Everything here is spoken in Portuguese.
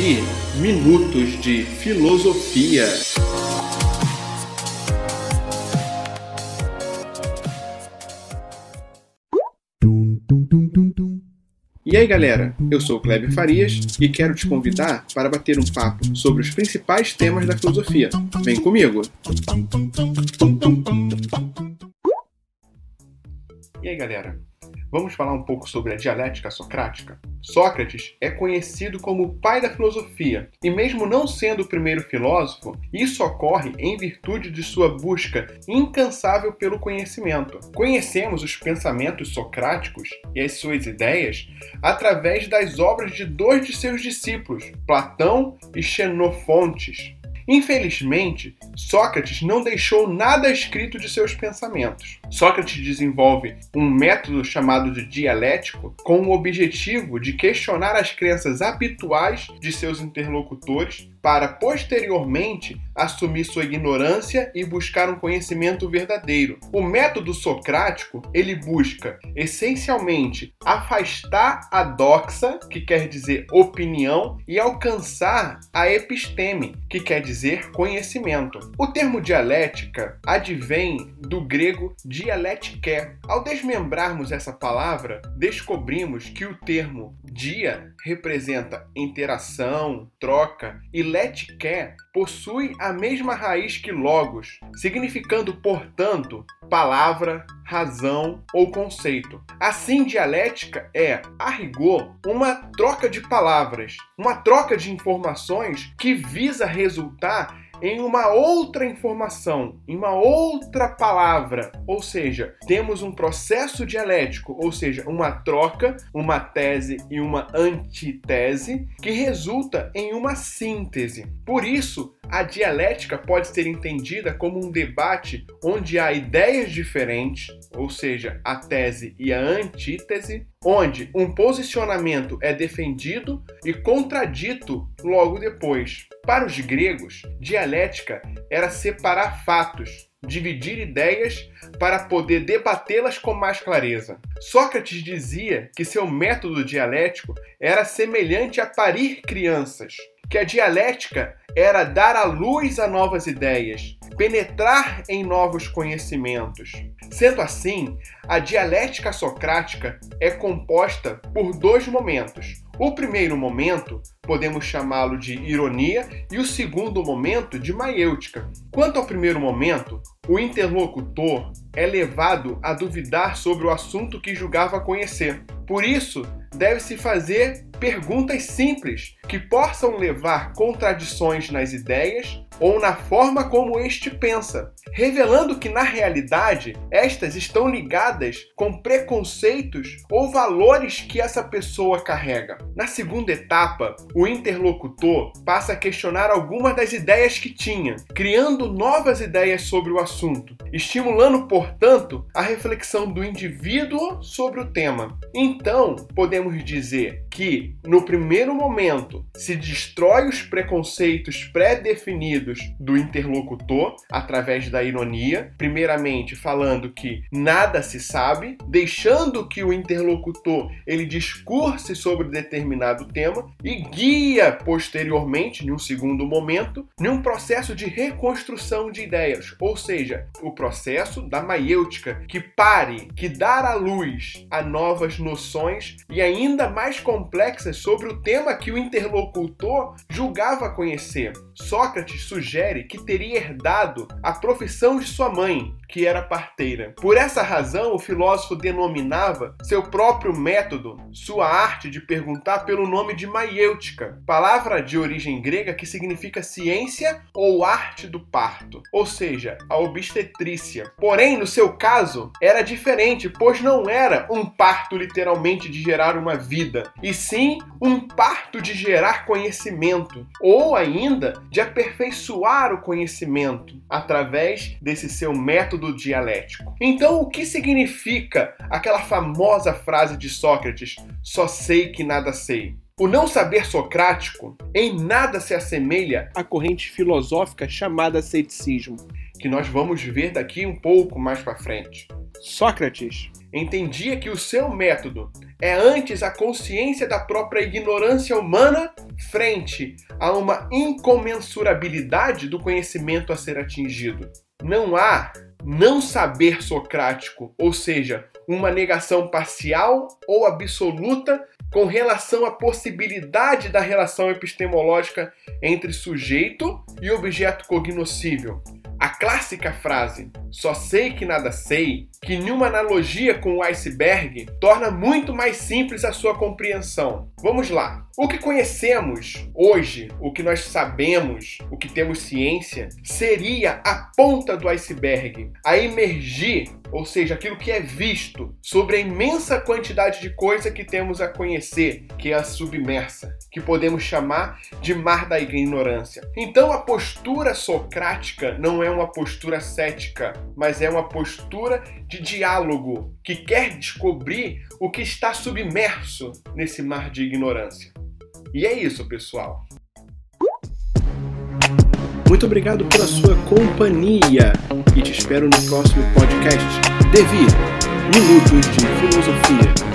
ouvir Minutos de Filosofia. E aí galera, eu sou o Kleber Farias e quero te convidar para bater um papo sobre os principais temas da filosofia. Vem comigo! E aí galera, Vamos falar um pouco sobre a dialética socrática? Sócrates é conhecido como o pai da filosofia, e mesmo não sendo o primeiro filósofo, isso ocorre em virtude de sua busca incansável pelo conhecimento. Conhecemos os pensamentos socráticos e as suas ideias através das obras de dois de seus discípulos, Platão e Xenofontes. Infelizmente, Sócrates não deixou nada escrito de seus pensamentos. Sócrates desenvolve um método chamado de dialético com o objetivo de questionar as crenças habituais de seus interlocutores para posteriormente assumir sua ignorância e buscar um conhecimento verdadeiro. O método socrático, ele busca essencialmente afastar a doxa, que quer dizer opinião, e alcançar a episteme, que quer dizer conhecimento. O termo dialética advém do grego dialetike. Ao desmembrarmos essa palavra, descobrimos que o termo dia representa interação, troca e letke possui a mesma raiz que logos, significando, portanto, palavra, razão ou conceito. Assim, dialética é, a rigor, uma troca de palavras, uma troca de informações que visa resultar em uma outra informação, em uma outra palavra. Ou seja, temos um processo dialético, ou seja, uma troca, uma tese e uma antítese que resulta em uma síntese. Por isso, a dialética pode ser entendida como um debate onde há ideias diferentes, ou seja, a tese e a antítese, onde um posicionamento é defendido e contradito logo depois. Para os gregos, dialética era separar fatos, dividir ideias para poder debatê-las com mais clareza. Sócrates dizia que seu método dialético era semelhante a parir crianças, que a dialética era dar a luz a novas ideias, penetrar em novos conhecimentos. Sendo assim, a dialética socrática é composta por dois momentos. O primeiro momento podemos chamá-lo de ironia e o segundo momento de maiêutica. Quanto ao primeiro momento, o interlocutor é levado a duvidar sobre o assunto que julgava conhecer. Por isso, deve-se fazer perguntas simples que possam levar contradições nas ideias ou na forma como este pensa, revelando que na realidade estas estão ligadas com preconceitos ou valores que essa pessoa carrega. Na segunda etapa, o interlocutor passa a questionar algumas das ideias que tinha, criando novas ideias sobre o assunto, estimulando, portanto, a reflexão do indivíduo sobre o tema. Então, podemos dizer que, no primeiro momento, se destrói os preconceitos pré-definidos do interlocutor através da ironia, primeiramente falando que nada se sabe, deixando que o interlocutor ele discurse sobre determinado tema e guia posteriormente, em um segundo momento, num processo de reconstrução de ideias, ou seja, o processo da maiêutica, que pare, que dar à luz a novas noções e ainda mais complexas sobre o tema que o interlocutor julgava conhecer. Sócrates sugere que teria herdado a profissão de sua mãe, que era parteira. Por essa razão, o filósofo denominava seu próprio método, sua arte de perguntar, pelo nome de maiêutica, palavra de origem grega que significa ciência ou arte do parto, ou seja, a obstetrícia. Porém, no seu caso, era diferente, pois não era um parto literalmente de gerar uma vida, e sim um parto de gerar conhecimento, ou ainda de aperfeiçoar o conhecimento através desse seu método dialético. Então, o que significa aquela famosa frase de Sócrates: só sei que nada sei? O não saber socrático em nada se assemelha à corrente filosófica chamada ceticismo, que nós vamos ver daqui um pouco mais para frente. Sócrates entendia que o seu método é antes a consciência da própria ignorância humana frente a uma incomensurabilidade do conhecimento a ser atingido. Não há não saber socrático, ou seja, uma negação parcial ou absoluta com relação à possibilidade da relação epistemológica entre sujeito e objeto cognoscível. A clássica frase só sei que nada sei, que numa analogia com o iceberg, torna muito mais simples a sua compreensão. Vamos lá. O que conhecemos hoje, o que nós sabemos, o que temos ciência, seria a ponta do iceberg, a emergir, ou seja, aquilo que é visto, sobre a imensa quantidade de coisa que temos a conhecer, que é a submersa, que podemos chamar de mar da ignorância. Então a postura socrática não é uma postura cética, mas é uma postura de diálogo que quer descobrir o que está submerso nesse mar de ignorância. E é isso, pessoal. Muito obrigado pela sua companhia e te espero no próximo podcast. Devir Minutos de Filosofia.